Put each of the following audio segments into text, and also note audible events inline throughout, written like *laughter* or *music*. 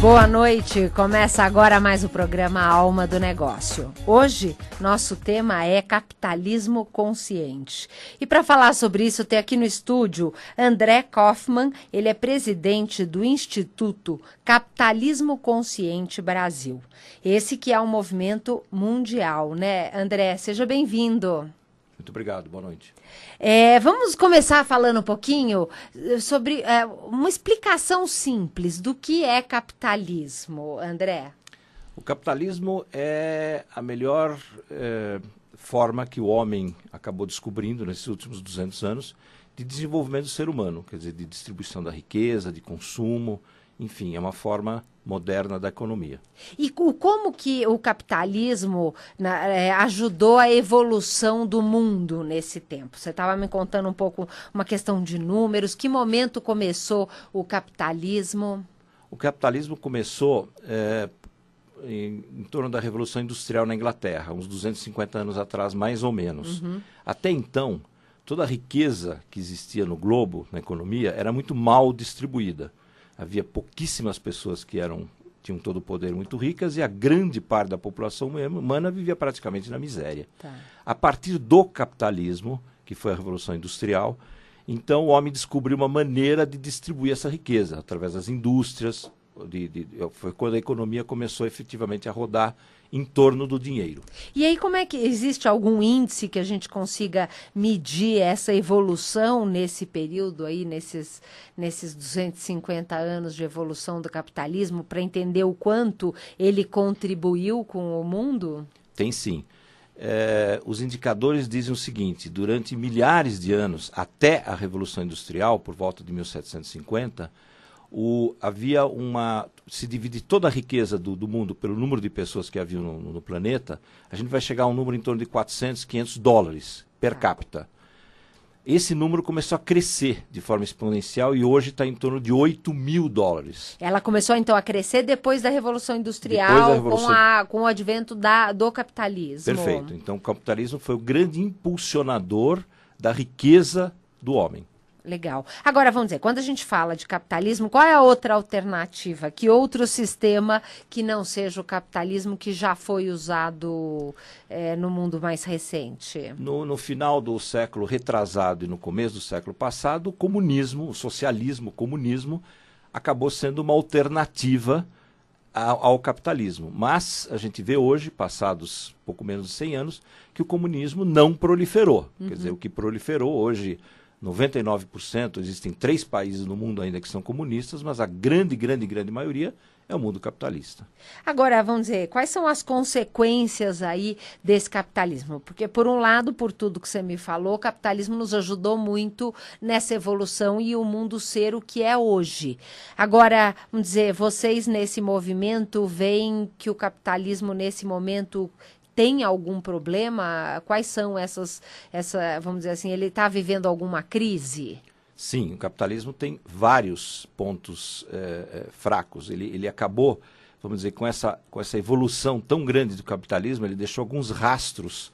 Boa noite, começa agora mais o programa Alma do Negócio. Hoje, nosso tema é capitalismo consciente. E para falar sobre isso, tem aqui no estúdio André Kaufmann, ele é presidente do Instituto Capitalismo Consciente Brasil. Esse que é um movimento mundial, né? André, seja bem-vindo. Muito obrigado, boa noite. É, vamos começar falando um pouquinho sobre é, uma explicação simples do que é capitalismo, André. O capitalismo é a melhor é, forma que o homem acabou descobrindo nesses últimos 200 anos de desenvolvimento do ser humano, quer dizer, de distribuição da riqueza, de consumo, enfim, é uma forma moderna da economia. E como que o capitalismo é, ajudou a evolução do mundo nesse tempo? Você estava me contando um pouco uma questão de números. Que momento começou o capitalismo? O capitalismo começou é, em, em, torno da Revolução Industrial na Inglaterra, uns 250 anos atrás, mais ou menos. Uhum. Até então, toda a riqueza que existia no globo, na economia, era muito mal distribuída havia pouquíssimas pessoas que eram tinham todo o poder muito ricas e a grande parte da população humana vivia praticamente na miséria. Tá. A partir do capitalismo, que foi a revolução industrial, então o homem descobriu uma maneira de distribuir essa riqueza através das indústrias. De, de, foi quando a economia começou efetivamente a rodar em torno do dinheiro. E aí, como é que existe algum índice que a gente consiga medir essa evolução nesse período aí, nesses, nesses 250 anos de evolução do capitalismo, para entender o quanto ele contribuiu com o mundo? Tem sim. É, os indicadores dizem o seguinte: durante milhares de anos, até a Revolução Industrial, por volta de 1750, o, havia uma. Se divide toda a riqueza do, do mundo pelo número de pessoas que havia no, no, planeta, a gente vai chegar a um número em torno de 400, 500 dólares per capita. Esse número começou a crescer de forma exponencial e hoje está em torno de 8 mil dólares. Ela começou então a crescer depois da Revolução Industrial, da Revolução... Com, a, com o advento da, do capitalismo. Perfeito. Então o capitalismo foi o grande impulsionador da riqueza do homem. Legal. Agora, vamos dizer, quando a gente fala de capitalismo, qual é a outra alternativa? Que outro sistema que não seja o capitalismo que já foi usado é, no mundo mais recente? No, no, final do século retrasado e no começo do século passado, o comunismo, o socialismo, o comunismo, acabou sendo uma alternativa ao, ao capitalismo. Mas a gente vê hoje, passados pouco menos de 100 anos, que o comunismo não proliferou. Uhum. Quer dizer, o que proliferou hoje 99%, existem três países no mundo ainda que são comunistas, mas a grande, grande, grande maioria é o mundo capitalista. Agora, vamos dizer, quais são as consequências aí desse capitalismo? Porque, por um lado, por tudo que você me falou, o capitalismo nos ajudou muito nessa evolução e o mundo ser o que é hoje. Agora, vamos dizer, vocês nesse movimento veem que o capitalismo, nesse momento, tem algum problema? Quais são essas, essa, vamos dizer assim, ele está vivendo alguma crise? Sim, o capitalismo tem vários pontos é, fracos. Ele, ele acabou, vamos dizer, com essa, com essa evolução tão grande do capitalismo, ele deixou alguns rastros.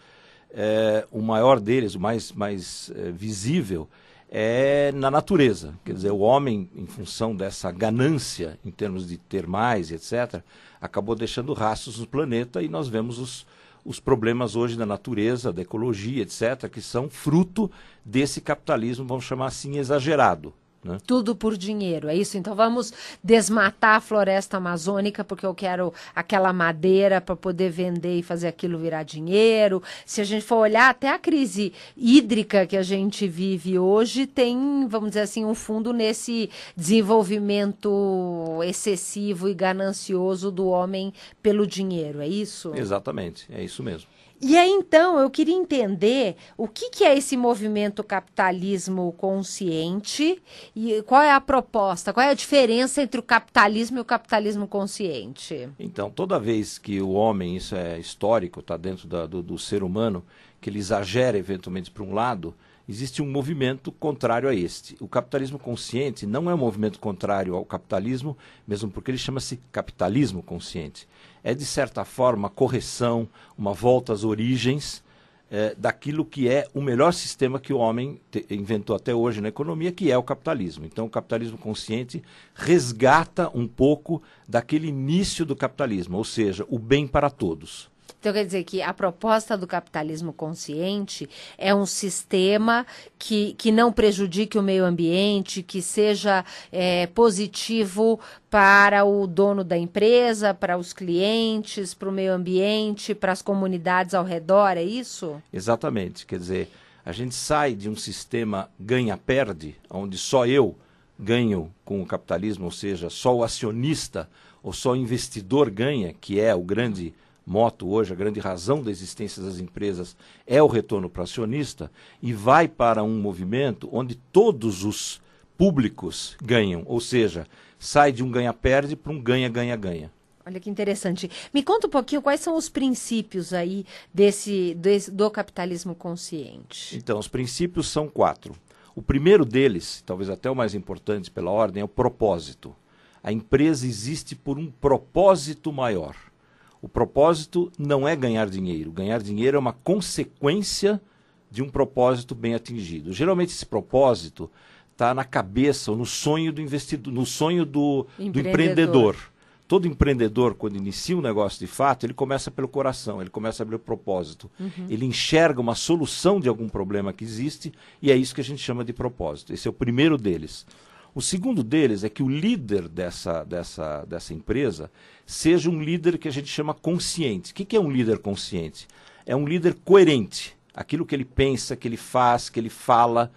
É, o maior deles, o mais, mais é, visível, é na natureza. Quer dizer, o homem, em função dessa ganância em termos de ter mais, etc., acabou deixando rastros no planeta e nós vemos os, os problemas hoje da natureza, da ecologia, etc., que são fruto desse capitalismo, vamos chamar assim, exagerado. Né? Tudo por dinheiro, é isso? Então vamos desmatar a floresta amazônica porque eu quero aquela madeira para poder vender e fazer aquilo virar dinheiro. Se a gente for olhar, até a crise hídrica que a gente vive hoje tem, vamos dizer assim, um fundo nesse desenvolvimento excessivo e ganancioso do homem pelo dinheiro, é isso? Exatamente, é isso mesmo. E aí, então, eu queria entender o que, que é esse movimento capitalismo consciente e qual é a proposta, qual é a diferença entre o capitalismo e o capitalismo consciente. Então, toda vez que o homem, isso é histórico, está dentro da, do, do ser humano, que ele exagera eventualmente para um lado, existe um movimento contrário a este. O capitalismo consciente não é um movimento contrário ao capitalismo, mesmo porque ele chama-se capitalismo consciente. É, de certa forma, correção, uma volta às origens é, daquilo que é o melhor sistema que o homem inventou até hoje na economia, que é o capitalismo. Então, o capitalismo consciente resgata um pouco daquele início do capitalismo, ou seja, o bem para todos. Então, quer dizer que a proposta do capitalismo consciente é um sistema que, que não prejudique o meio ambiente, que seja é, positivo para o dono da empresa, para os clientes, para o meio ambiente, para as comunidades ao redor, é isso? Exatamente. Quer dizer, a gente sai de um sistema ganha-perde, onde só eu ganho com o capitalismo, ou seja, só o acionista ou só o investidor ganha, que é o grande moto hoje, a grande razão da existência das empresas é o retorno para acionista, e vai para um movimento onde todos os públicos ganham, ou seja, sai de um ganha-perde para um ganha-ganha-ganha. Olha que interessante. Me conta um pouquinho quais são os princípios aí desse, desse, do capitalismo consciente. Então, os princípios são quatro. O primeiro deles, talvez até o mais importante pela ordem, é o propósito. A empresa existe por um propósito maior. O propósito não é ganhar dinheiro. Ganhar dinheiro é uma consequência de um propósito bem atingido. Geralmente esse propósito está na cabeça ou no sonho do investidor, no sonho do empreendedor. do empreendedor. Todo empreendedor, quando inicia um negócio de fato, ele começa pelo coração, ele começa pelo propósito. Uhum. Ele enxerga uma solução de algum problema que existe e é isso que a gente chama de propósito. Esse é o primeiro deles. O segundo deles é que o líder dessa, dessa, dessa empresa seja um líder que a gente chama consciente. O que, é um líder consciente? É um líder coerente. Aquilo que ele pensa, que ele faz, que ele fala,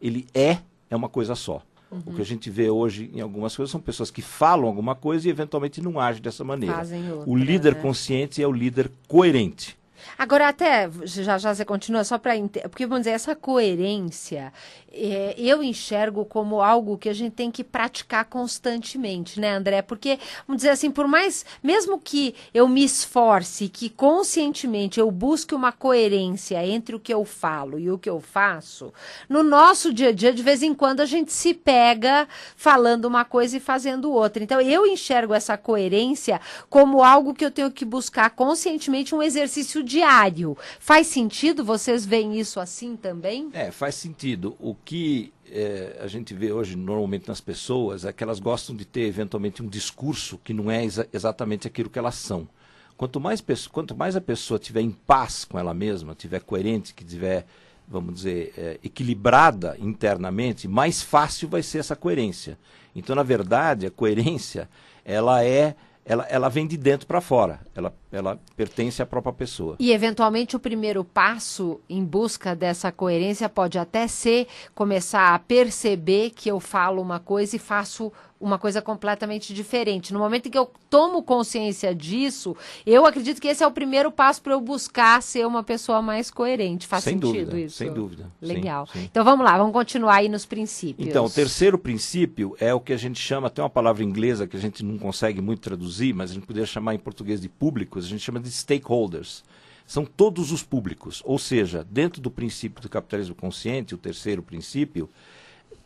ele é, é uma coisa só. Uhum. O que a gente vê hoje em algumas coisas são pessoas que falam alguma coisa e eventualmente não agem dessa maneira. Outra, o líder né? consciente é o líder coerente. Agora, até, já já você continua, só para. Porque, vamos dizer, essa coerência, é, eu enxergo como algo que a gente tem que praticar constantemente, né, André? Porque, vamos dizer assim, por mais. Mesmo que eu me esforce, que conscientemente eu busque uma coerência entre o que eu falo e o que eu faço, no nosso dia a dia, de vez em quando, a gente se pega falando uma coisa e fazendo outra. Então, eu enxergo essa coerência como algo que eu tenho que buscar conscientemente um exercício diário. Faz sentido? Vocês veem isso assim também? É, faz sentido. O que é, a gente vê hoje normalmente nas pessoas é que elas gostam de ter eventualmente um discurso que não é exa exatamente aquilo que elas são. Quanto mais, quanto mais a pessoa tiver em paz com ela mesma, tiver coerente, que tiver, vamos dizer, é, equilibrada internamente, mais fácil vai ser essa coerência. Então, na verdade, a coerência ela é ela, ela vem de dentro para fora, ela, ela pertence à própria pessoa. E, eventualmente, o primeiro passo em busca dessa coerência pode até ser começar a perceber que eu falo uma coisa e faço uma coisa completamente diferente. No momento em que eu tomo consciência disso, eu acredito que esse é o primeiro passo para eu buscar ser uma pessoa mais coerente. Faz sem sentido dúvida, isso? Sem dúvida. Legal. Sim, sim. Então vamos lá, vamos continuar aí nos princípios. Então, o terceiro princípio é o que a gente chama, tem uma palavra inglesa que a gente não consegue muito traduzir, mas a gente poderia chamar em português de públicos, a gente chama de stakeholders são todos os públicos. Ou seja, dentro do princípio do capitalismo consciente, o terceiro princípio,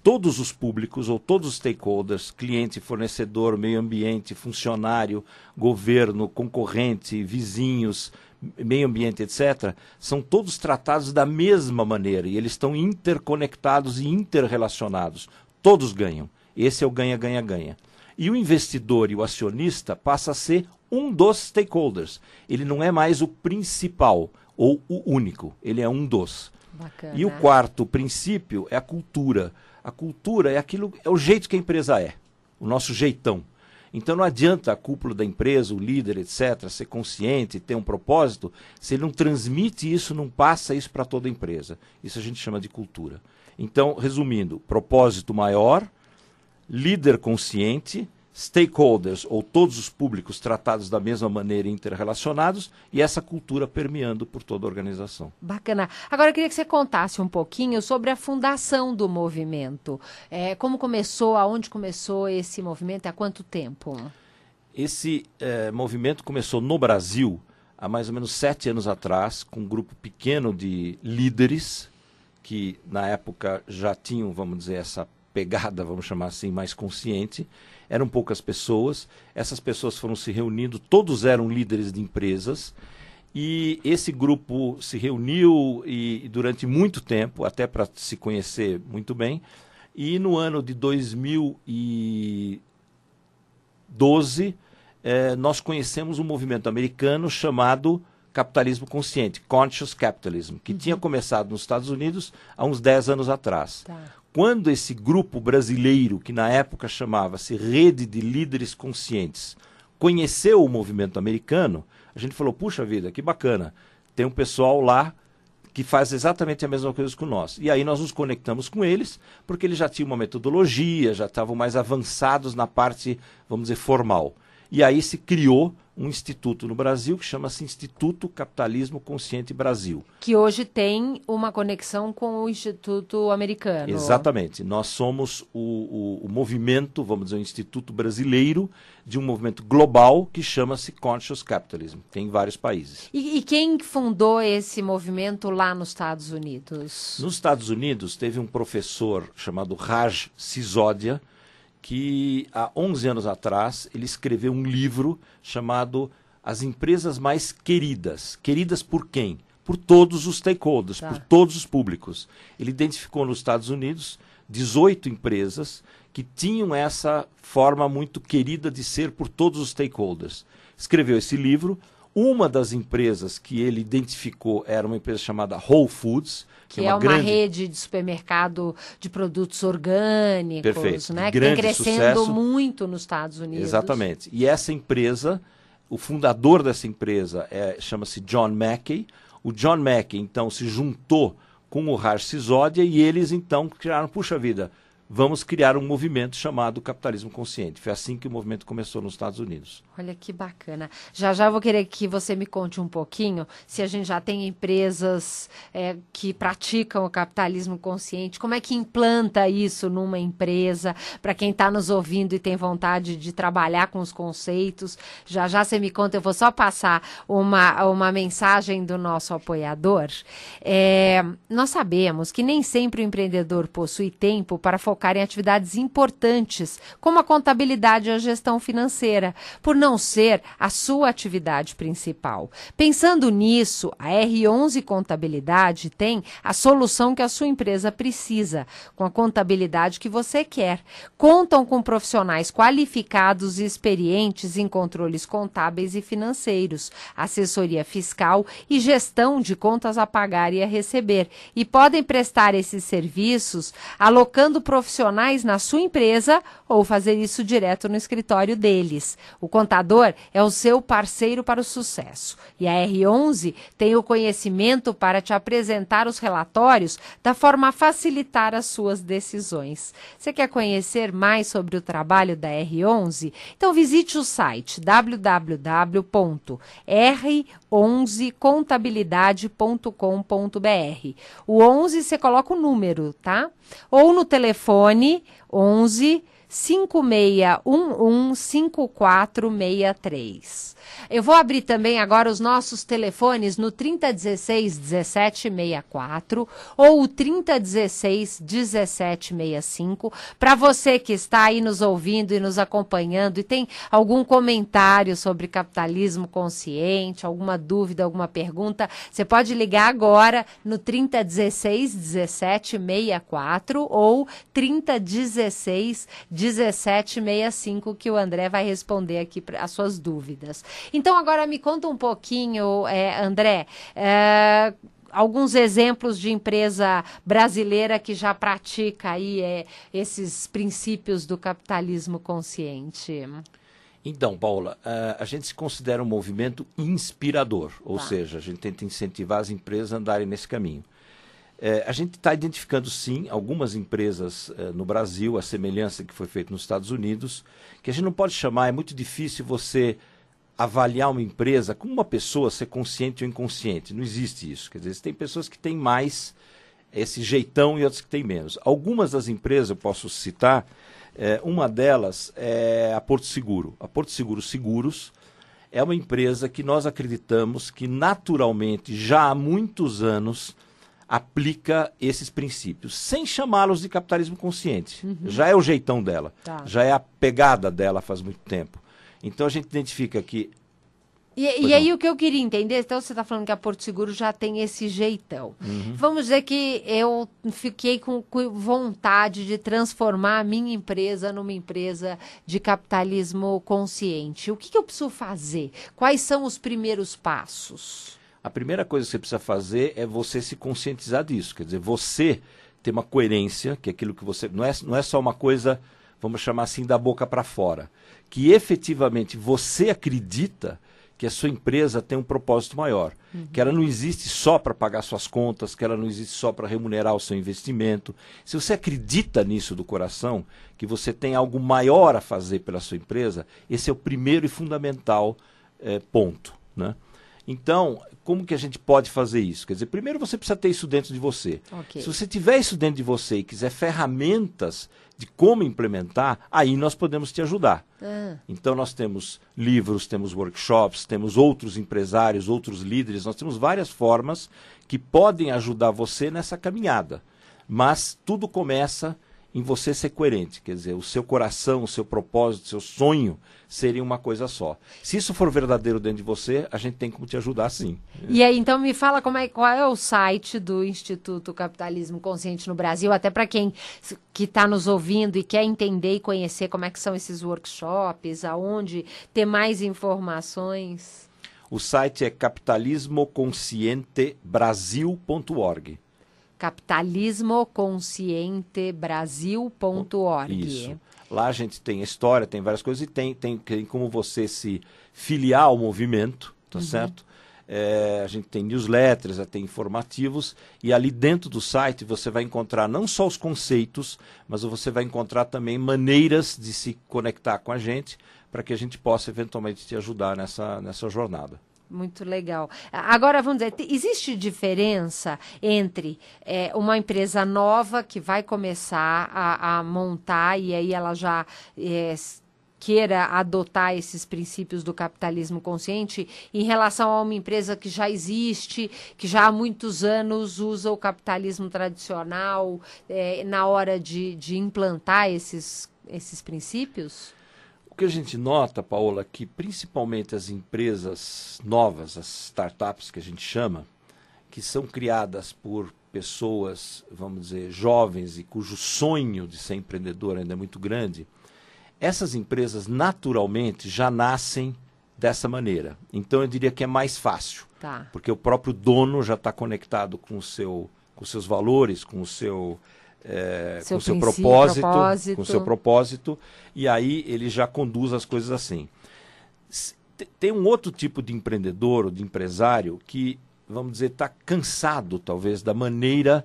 todos os públicos ou todos os stakeholders, cliente, fornecedor, meio ambiente, funcionário, governo, concorrente, vizinhos, meio ambiente, etc., são todos tratados da mesma maneira e eles estão interconectados e interrelacionados. Todos ganham. Esse é o ganha-ganha-ganha. E o investidor e o acionista passa a ser um dos stakeholders. Ele não é mais o principal ou o único, ele é um dos. Bacana. E o quarto princípio é a cultura. A cultura é aquilo, é o jeito que a empresa é, o nosso jeitão. Então não adianta a cúpula da empresa, o líder, etc., ser consciente, ter um propósito, se ele não transmite isso, não passa isso para toda a empresa. Isso a gente chama de cultura. Então, resumindo, propósito maior, líder consciente, stakeholders ou todos os públicos tratados da mesma maneira interrelacionados e essa cultura permeando por toda a organização. Bacana. Agora eu queria que você contasse um pouquinho sobre a fundação do movimento. É, como começou, aonde começou esse movimento, há quanto tempo? Esse é, movimento começou no Brasil há mais ou menos sete anos atrás, com um grupo pequeno de líderes que na época já tinham, vamos dizer, essa pegada, vamos chamar assim, mais consciente eram poucas pessoas, essas pessoas foram se reunindo, todos eram líderes de empresas, e esse grupo se reuniu e, durante muito tempo, até para se conhecer muito bem, e no ano de 2012, eh, nós conhecemos um movimento americano chamado capitalismo consciente, conscious capitalism, que uhum. tinha começado nos Estados Unidos há uns 10 anos atrás. Tá. Quando esse grupo brasileiro, que na época chamava-se Rede de Líderes Conscientes, conheceu o movimento americano, a gente falou: puxa vida, que bacana, tem um pessoal lá que faz exatamente a mesma coisa que nós. E aí nós nos conectamos com eles, porque eles já tinham uma metodologia, já estavam mais avançados na parte, vamos dizer, formal. E aí se criou um instituto no Brasil que chama-se Instituto Capitalismo Consciente Brasil. Que hoje tem uma conexão com o Instituto Americano. Exatamente. Nós somos o, o, o movimento, vamos dizer, o Instituto Brasileiro de um movimento global que chama-se Conscious Capitalism. Tem em vários países. E, e quem fundou esse movimento lá nos Estados Unidos? Nos Estados Unidos teve um professor chamado Raj Sisodia, que há 11 anos atrás ele escreveu um livro chamado As Empresas Mais Queridas. Queridas por quem? Por todos os stakeholders, tá. por todos os públicos. Ele identificou nos Estados Unidos 18 empresas que tinham essa forma muito querida de ser por todos os stakeholders. Escreveu esse livro. Uma das empresas que ele identificou era uma empresa chamada Whole Foods, que, é uma, grande... rede de supermercado de produtos orgânicos, Perfeito. né? Que tem crescendo sucesso. muito nos Estados Unidos. Exatamente. E essa empresa, o fundador dessa empresa é, chama-se John Mackey. O John Mackey, então, se juntou com o Harsh Sisodia e eles, então, criaram, puxa vida, vamos criar um movimento chamado capitalismo consciente. Foi assim que o movimento começou nos Estados Unidos. Olha que bacana. Já já vou querer que você me conte um pouquinho se a gente já tem empresas é, que praticam o capitalismo consciente, como é que implanta isso numa empresa, para quem está nos ouvindo e tem vontade de trabalhar com os conceitos. Já já você me conta, eu vou só passar uma, uma mensagem do nosso apoiador. É, nós sabemos que nem sempre o empreendedor possui tempo para focar focar em atividades importantes, como a contabilidade e a gestão financeira, por não ser a sua atividade principal. Pensando nisso, a R11 Contabilidade tem a solução que a sua empresa precisa, com a contabilidade que você quer. Contam com profissionais qualificados e experientes em controles contábeis e financeiros, assessoria fiscal e gestão de contas a pagar e a receber, e podem prestar esses serviços alocando profissionais profissionais na sua empresa ou fazer isso direto no escritório deles. O contador é o seu parceiro para o sucesso. E a R11 tem o conhecimento para te apresentar os relatórios da forma a facilitar as suas decisões. Você quer conhecer mais sobre o trabalho da R11? Então visite o site www.r11contabilidade.com.br. O 11 você coloca o número, tá? Ou no telefone 11 5611 5463. Eu vou abrir também agora os nossos telefones no 3016 1764 ou o 3016 1765 para você que está aí nos ouvindo e nos acompanhando e tem algum comentário sobre capitalismo consciente, alguma dúvida, alguma pergunta, você pode ligar agora no 3016 1764 ou 3016 1765 que o André vai responder aqui as suas dúvidas. Então, agora me conta um pouquinho, é, André. É, alguns exemplos de empresa brasileira que já pratica aí é, esses princípios do capitalismo consciente. Então, Paula, uh, a gente se considera um movimento inspirador, ou tá. seja, a gente tenta incentivar as empresas a andarem nesse caminho. É, a gente está identificando, sim, algumas empresas é, no Brasil, a semelhança que foi feita nos Estados Unidos, que a gente não pode chamar, é muito difícil você avaliar uma empresa como uma pessoa ser consciente ou inconsciente. Não existe isso. Quer dizer, tem pessoas que têm mais esse jeitão e outras que têm menos. Algumas das empresas, eu posso citar, é, uma delas é a Porto Seguro. A Porto Seguro Seguros é uma empresa que nós acreditamos que naturalmente, já há muitos anos, aplica esses princípios, sem chamá-los de capitalismo consciente. Uhum. Já é o jeitão dela, tá. já é a pegada dela faz muito tempo. Então a gente identifica que. E, e aí o que eu queria entender, então você está falando que a Porto Seguro já tem esse jeitão. Uhum. Vamos dizer que eu fiquei com, vontade de transformar a minha empresa numa empresa de capitalismo consciente. O que, que eu preciso fazer? Quais são os primeiros passos? A primeira coisa que você precisa fazer é você se conscientizar disso. Quer dizer, você ter uma coerência, que é aquilo que você. Não é, não é só uma coisa, vamos chamar assim, da boca para fora. Que efetivamente você acredita que a sua empresa tem um propósito maior. Uhum. Que ela não existe só para pagar suas contas, que ela não existe só para remunerar o seu investimento. Se você acredita nisso do coração, que você tem algo maior a fazer pela sua empresa, esse é o primeiro e fundamental é, ponto. Né? Então, como que a gente pode fazer isso? Quer dizer, primeiro você precisa ter isso dentro de você. Okay. Se você tiver isso dentro de você e quiser ferramentas de como implementar, aí nós podemos te ajudar. Ah. Então nós temos livros, temos workshops, temos outros empresários, outros líderes, nós temos várias formas que podem ajudar você nessa caminhada. Mas tudo começa em você ser coerente, quer dizer, o seu coração, o seu propósito, o seu sonho serem uma coisa só. Se isso for verdadeiro dentro de você, a gente tem como te ajudar sim. E aí, então me fala como é, qual é o site do Instituto Capitalismo Consciente no Brasil, até para quem que está nos ouvindo e quer entender e conhecer como é que são esses workshops, aonde ter mais informações. O site é capitalismoconscientebrasil.org capitalismoconscientebrasil.org. Isso. Lá a gente tem história, tem várias coisas e tem, tem, tem como você se filiar ao movimento, tá uhum. certo? É, a gente tem newsletters, tem informativos, e ali dentro do site você vai encontrar não só os conceitos, mas você vai encontrar também maneiras de se conectar com a gente para que a gente possa eventualmente te ajudar nessa, nessa jornada. Muito legal. Agora, vamos dizer, existe diferença entre é, uma empresa nova que vai começar a, a montar e aí ela já é, queira adotar esses princípios do capitalismo consciente em relação a uma empresa que já existe, que já há muitos anos usa o capitalismo tradicional é, na hora de, de implantar esses, esses princípios? Que a gente nota, Paola, que principalmente as empresas novas, as startups que a gente chama, que são criadas por pessoas, vamos dizer, jovens e cujo sonho de ser empreendedor ainda é muito grande, essas empresas naturalmente já nascem dessa maneira. Então eu diria que é mais fácil, tá. porque o próprio dono já está conectado com o seu, com os seus valores, com o seu é, seu com seu propósito, propósito, com seu propósito, e aí ele já conduz as coisas assim. Tem um outro tipo de empreendedor ou de empresário que, vamos dizer, está cansado, talvez, da maneira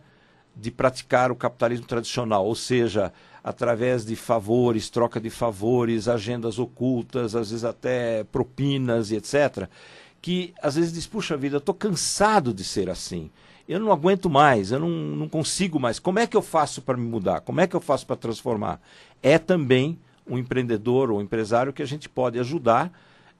de praticar o capitalismo tradicional, ou seja, através de favores, troca de favores, agendas ocultas, às vezes até propinas e etc., que às vezes diz, puxa vida, estou cansado de ser assim eu não aguento mais, eu não, não consigo mais. Como é que eu faço para me mudar? Como é que eu faço para transformar? É também um empreendedor ou um empresário que a gente pode ajudar,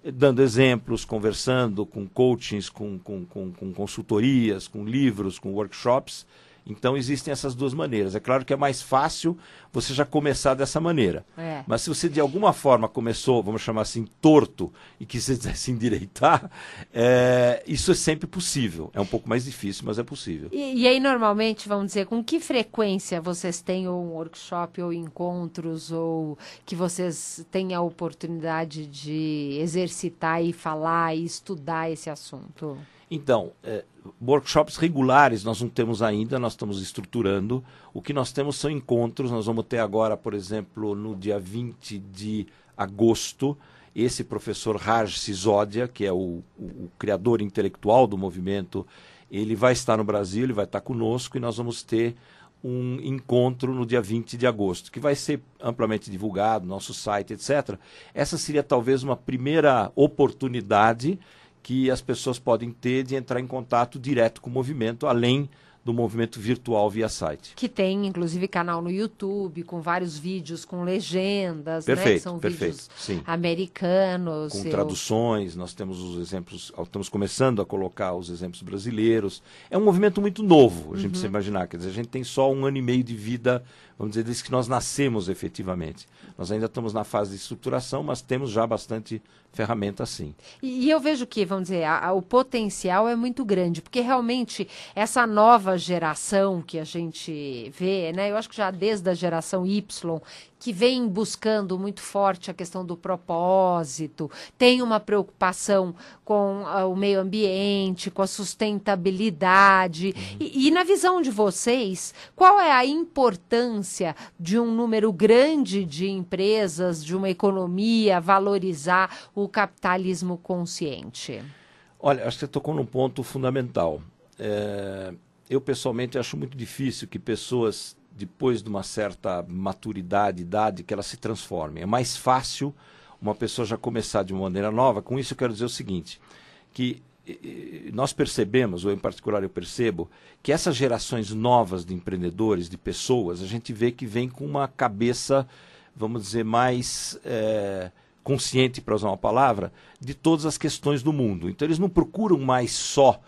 eh, dando exemplos, conversando com coachings, com, com, com, com consultorias, com livros, com workshops então existem essas duas maneiras. É claro que é mais fácil você já começar dessa maneira. É. Mas se você de alguma forma começou, vamos chamar assim, torto e quiser *laughs* se endireitar, é, isso é sempre possível. É um pouco mais difícil, mas é possível. E, e aí, normalmente, vamos dizer, com que frequência vocês têm ou um workshop ou encontros ou que vocês têm a oportunidade de exercitar e falar e estudar esse assunto? Então, é, workshops regulares nós não temos ainda, nós estamos estruturando. O que nós temos são encontros. Nós vamos ter agora, por exemplo, no dia 20 de agosto, esse professor Raj Sisodia, que é o, o, o criador intelectual do movimento, Ele vai estar no Brasil, ele vai estar conosco e nós vamos ter um encontro no dia 20 de agosto, que vai ser amplamente divulgado, nosso site, etc. Essa seria talvez uma primeira oportunidade que as pessoas podem ter de entrar em contato direto com o movimento, além do movimento virtual via site. Que tem, inclusive, canal no YouTube, com vários vídeos com legendas, perfeito, né? Que são perfeito, vídeos sim. americanos. Com eu... traduções, nós temos os exemplos, estamos começando a colocar os exemplos brasileiros. É um movimento muito novo, a gente uhum. precisa imaginar. Quer dizer, a gente tem só um ano e meio de vida, vamos dizer, desde que nós nascemos efetivamente. Nós ainda estamos na fase de estruturação, mas temos já bastante ferramenta sim. E, e eu vejo que, vamos dizer, a, a, o potencial é muito grande, porque realmente essa nova geração que a gente vê, né? Eu acho que já desde a geração Y, que vem buscando muito forte a questão do propósito, tem uma preocupação com uh, o meio ambiente, com a sustentabilidade. Uhum. E, e, na visão de vocês, qual é a importância de um número grande de empresas, de uma economia valorizar o capitalismo consciente? Olha, acho que você tocou num ponto fundamental. É, eu pessoalmente acho muito difícil que pessoas depois de uma certa maturidade, idade, que ela se transforme. É mais fácil uma pessoa já começar de uma maneira nova. Com isso eu quero dizer o seguinte, que nós percebemos, ou em particular eu percebo, que essas gerações novas de empreendedores, de pessoas, a gente vê que vem com uma cabeça, vamos dizer, mais é, consciente, para usar uma palavra, de todas as questões do mundo. Então eles não procuram mais só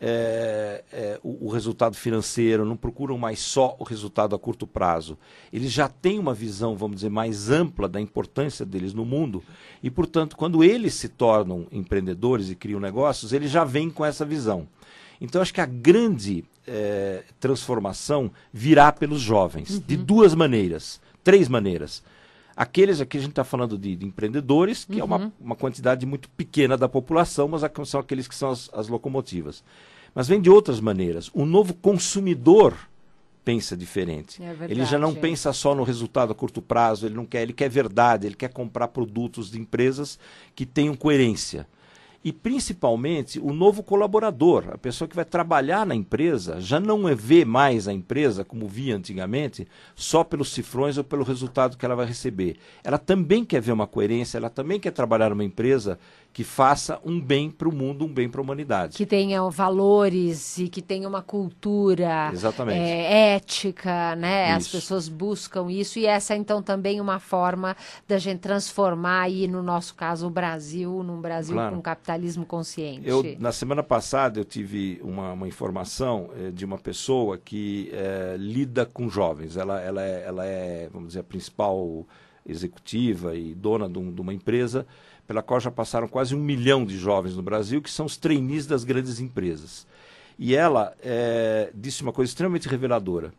é, é, o, o, resultado financeiro, não procuram mais só o resultado a curto prazo. Eles já têm uma visão, vamos dizer, mais ampla da importância deles no mundo e, portanto, quando eles se tornam empreendedores e criam negócios, eles já vêm com essa visão. Então, acho que a grande é, transformação virá pelos jovens, uhum. de duas maneiras, três maneiras. Aqueles aqui a gente está falando de, de, empreendedores, que uhum. é uma, uhum. uma quantidade muito pequena da população, mas são aqueles que são as, as locomotivas. Mas vem de outras maneiras. O novo consumidor pensa diferente. É verdade, ele já não é. pensa só no resultado a curto prazo, ele não quer, ele quer verdade, ele quer comprar produtos de empresas que tenham coerência e principalmente o novo colaborador, a pessoa que vai trabalhar na empresa, já não vê mais a empresa como via antigamente, só pelos cifrões ou pelo resultado que ela vai receber. Ela também quer ver uma coerência, ela também quer trabalhar numa empresa que faça um bem para o mundo, um bem para a humanidade. Que tenha valores e que tenha uma cultura é, ética, né? Isso. As pessoas buscam isso e essa é então também uma forma da gente transformar aí, no nosso caso, o Brasil, num Brasil claro. com capitalismo consciente. Eu, na semana passada eu tive uma, uma informação eh, de uma pessoa que eh, lida com jovens. Ela, ela, é, ela é, vamos dizer, a principal executiva e dona de, um, de uma empresa pela qual já passaram quase um milhão de jovens no Brasil, que são os trainees das grandes empresas. E ela é, disse uma coisa extremamente reveladora,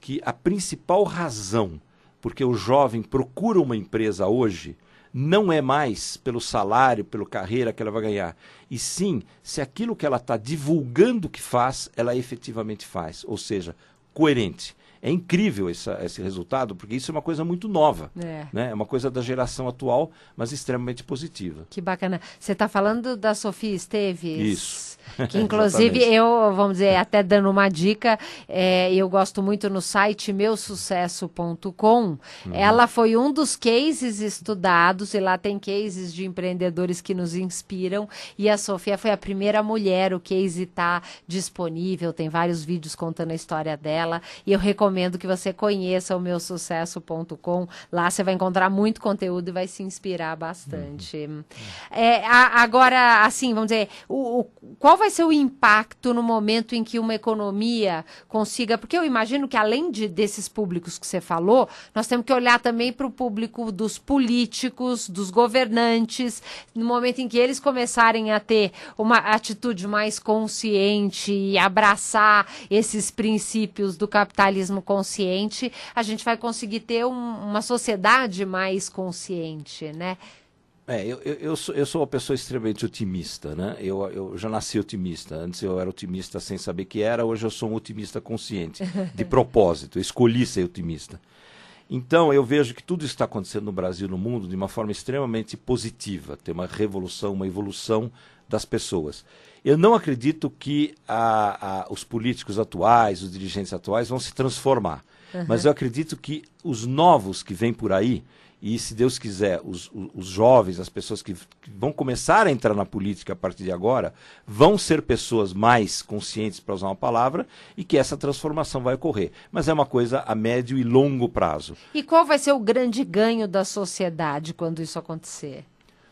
que a principal razão porque o jovem procura uma empresa hoje não é mais pelo salário, pela carreira que ela vai ganhar, e sim se aquilo que ela está divulgando que faz, ela efetivamente faz, ou seja, coerente. É incrível essa, esse resultado, porque isso é uma coisa muito nova. É. Né? é uma coisa da geração atual, mas extremamente positiva. Que bacana. Você está falando da Sofia Esteves? Isso. Que *laughs* inclusive eu, vamos dizer, até dando uma dica, é, eu gosto muito no site meusucesso.com. Uhum. Ela foi um dos cases estudados, e lá tem cases de empreendedores que nos inspiram. E a Sofia foi a primeira mulher, o case está disponível, tem vários vídeos contando a história dela. E eu recomendo que você conheça o meusucesso.com. Lá você vai encontrar muito conteúdo e vai se inspirar bastante. Uhum. É, a, agora, assim, vamos dizer, o, o qual vai ser o impacto no momento em que uma economia consiga. Porque eu imagino que, além de, desses públicos que você falou, nós temos que olhar também para o público dos políticos, dos governantes, no momento em que eles começarem a ter uma atitude mais consciente e abraçar esses princípios do capitalismo consciente, a gente vai conseguir ter um, uma sociedade mais consciente, né? É, eu, eu, eu, sou, eu sou uma pessoa extremamente otimista, né? Eu, eu já nasci otimista. Antes eu era otimista sem saber que era, hoje eu sou um otimista consciente, de *laughs* propósito. Escolhi ser otimista. Então, eu vejo que tudo está acontecendo no Brasil e no mundo de uma forma extremamente positiva. Tem uma revolução, uma evolução das pessoas. Eu não acredito que a, a, os políticos atuais, os dirigentes atuais vão se transformar. Uhum. Mas eu acredito que os novos que vêm por aí, e se Deus quiser, os, os, os jovens, as pessoas que, que, vão começar a entrar na política a partir de agora, vão ser pessoas mais conscientes, para usar uma palavra, e que essa transformação vai ocorrer. Mas é uma coisa a médio e longo prazo. E qual vai ser o grande ganho da sociedade quando isso acontecer?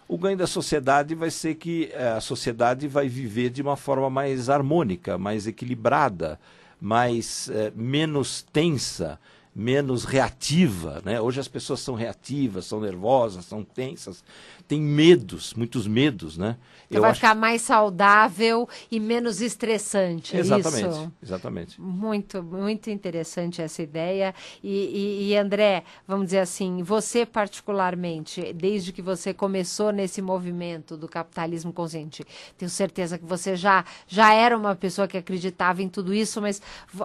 O ganho da sociedade vai ser que eh, a sociedade vai viver de uma forma mais harmônica, mais equilibrada, mais é, menos tensa menos reativa. Né? Hoje as pessoas são reativas, são nervosas, são tensas, têm medos, muitos medos. Né? Então vai acho... ficar mais saudável e menos estressante. É exatamente, isso? exatamente. Muito, muito interessante essa ideia. E, e, e, André, vamos dizer assim, você particularmente, desde que você começou nesse movimento do capitalismo consciente, tenho certeza que você já, já era uma pessoa que acreditava em tudo isso, mas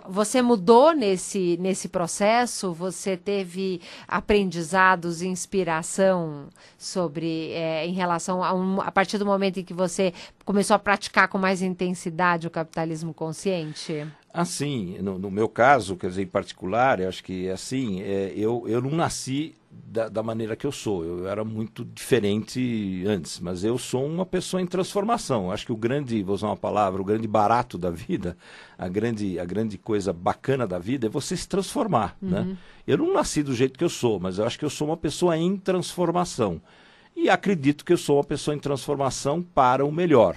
você mudou nesse, nesse processo? Processo você teve aprendizados, inspiração sobre é, em relação a, um, a partir do momento em que você começou a praticar com mais intensidade o capitalismo consciente? Assim, no, no meu caso, quer dizer, em particular, eu acho que assim, é, eu, eu não nasci da, da, maneira que eu sou. Eu era muito diferente antes, mas eu sou uma pessoa em transformação. Acho que o grande, vou usar uma palavra, o grande barato da vida, a grande, a grande coisa bacana da vida é você se transformar. Uhum. Né? Eu não nasci do jeito que eu sou, mas eu acho que eu sou uma pessoa em transformação. E acredito que eu sou uma pessoa em transformação para o melhor.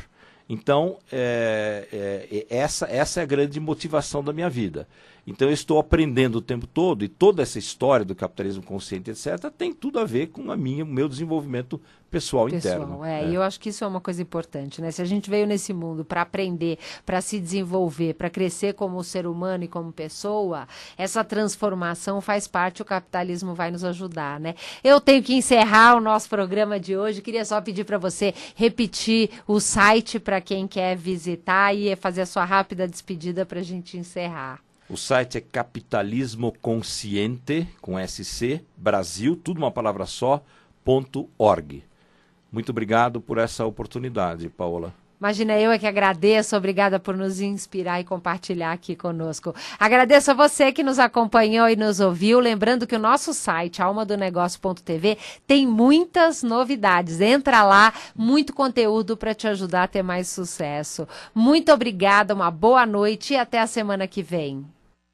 Então, é, é, essa, essa é a grande motivação da minha vida. Então eu estou aprendendo o tempo todo e toda essa história do capitalismo consciente, etc., tem tudo a ver com a minha, o meu desenvolvimento pessoal, pessoal interno. É, é, e eu acho que isso é uma coisa importante, né? Se a gente veio nesse mundo para aprender, para se desenvolver, para crescer como ser humano e como pessoa, essa transformação faz parte, o capitalismo vai nos ajudar, né? Eu tenho que encerrar o nosso programa de hoje. Queria só pedir para você repetir o site para quem quer visitar e fazer a sua rápida despedida para a gente encerrar. O site é Capitalismo Consciente, com SC, Brasil, tudo uma palavra só, ponto org. Muito obrigado por essa oportunidade, Paola. Imagina, eu é que agradeço, obrigada por nos inspirar e compartilhar aqui conosco. Agradeço a você que nos acompanhou e nos ouviu. Lembrando que o nosso site, almadonegócio.tv, tem muitas novidades. Entra lá, muito conteúdo para te ajudar a ter mais sucesso. Muito obrigada, uma boa noite e até a semana que vem.